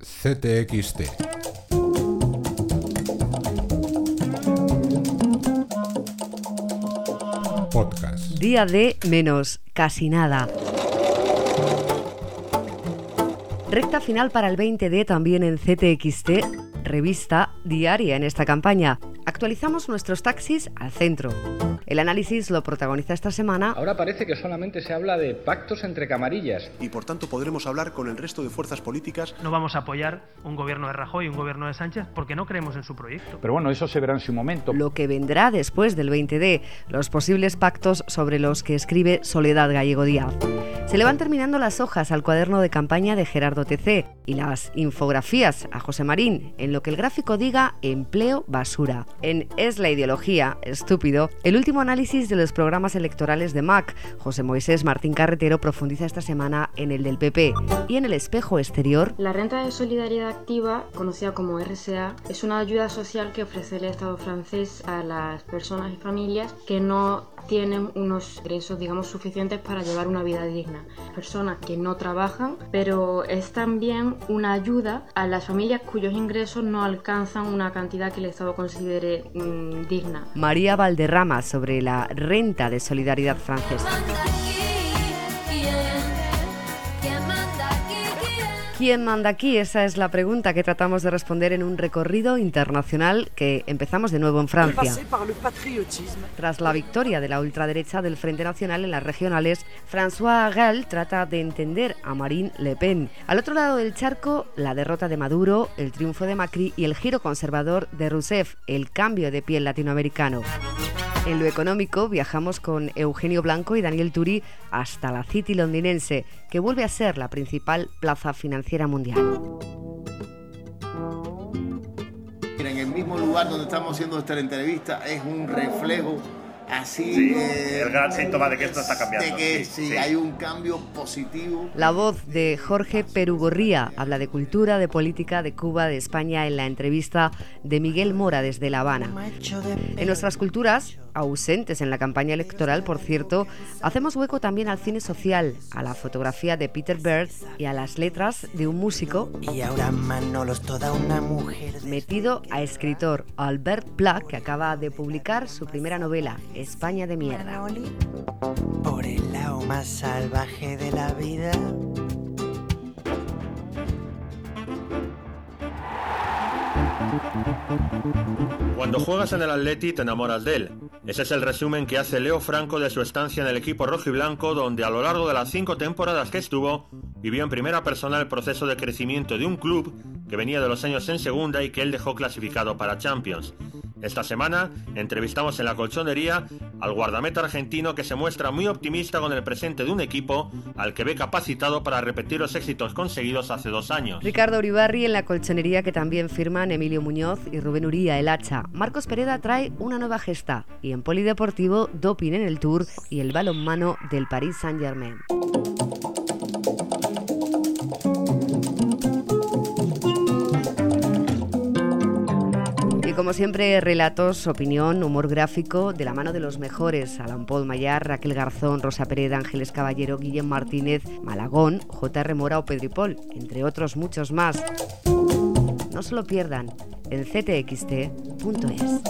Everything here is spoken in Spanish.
CTXT. Podcast. Día de menos casi nada. Recta final para el 20D también en CTXT, revista diaria en esta campaña. Actualizamos nuestros taxis al centro. El análisis lo protagoniza esta semana. Ahora parece que solamente se habla de pactos entre camarillas. Y por tanto podremos hablar con el resto de fuerzas políticas. No vamos a apoyar un gobierno de Rajoy y un gobierno de Sánchez porque no creemos en su proyecto. Pero bueno, eso se verá en su momento. Lo que vendrá después del 20D, los posibles pactos sobre los que escribe Soledad Gallego Díaz. Se le van terminando las hojas al cuaderno de campaña de Gerardo TC y las infografías a José Marín, en lo que el gráfico diga empleo basura. En Es la ideología, estúpido, el último análisis de los programas electorales de MAC, José Moisés Martín Carretero profundiza esta semana en el del PP. Y en el espejo exterior, La renta de solidaridad activa, conocida como RSA, es una ayuda social que ofrece el Estado francés a las personas y familias que no tienen unos ingresos, digamos, suficientes para llevar una vida digna. Personas que no trabajan, pero es también una ayuda a las familias cuyos ingresos no alcanzan una cantidad que el Estado considere mm, digna. María Valderrama sobre la renta de solidaridad francesa. ¿Quién manda aquí? Esa es la pregunta que tratamos de responder en un recorrido internacional que empezamos de nuevo en Francia. Tras la victoria de la ultraderecha del Frente Nacional en las regionales, François Gall trata de entender a Marine Le Pen. Al otro lado del charco, la derrota de Maduro, el triunfo de Macri y el giro conservador de Rousseff, el cambio de piel latinoamericano. En lo económico viajamos con Eugenio Blanco y Daniel Turi hasta la City londinense, que vuelve a ser la principal plaza financiera mundial. En el mismo lugar donde estamos haciendo esta entrevista es un reflejo así Sí, el gran síntoma de que esto está cambiando. de que Sí, sí, sí. hay un cambio positivo. La voz de Jorge Perugorría habla de cultura, de política, de Cuba, de España en la entrevista de Miguel Mora desde La Habana. En nuestras culturas, ausentes en la campaña electoral, por cierto, hacemos hueco también al cine social, a la fotografía de Peter Berg y a las letras de un músico Y ahora Manolo es toda una mujer. metido a escritor Albert Pla, que acaba de publicar su primera novela, España de mierda. Por el lado más salvaje de la vida. Cuando juegas en el Atleti te enamoras de él. Ese es el resumen que hace Leo Franco de su estancia en el equipo rojo y blanco, donde a lo largo de las cinco temporadas que estuvo, vivió en primera persona el proceso de crecimiento de un club que venía de los años en segunda y que él dejó clasificado para Champions. Esta semana entrevistamos en la colchonería al guardameta argentino que se muestra muy optimista con el presente de un equipo al que ve capacitado para repetir los éxitos conseguidos hace dos años. Ricardo Uribarri en la colchonería que también firman Emilio Muñoz y Rubén Uría, el hacha. Marcos Pereda trae una nueva gesta y en Polideportivo, doping en el Tour y el balonmano del Paris Saint-Germain. Y como siempre, relatos, opinión, humor gráfico de la mano de los mejores: Alan Paul Mayar, Raquel Garzón, Rosa Pereda, Ángeles Caballero, Guillem Martínez, Malagón, J.R. Mora o Pedripol, entre otros muchos más. No se lo pierdan en ctxt.es.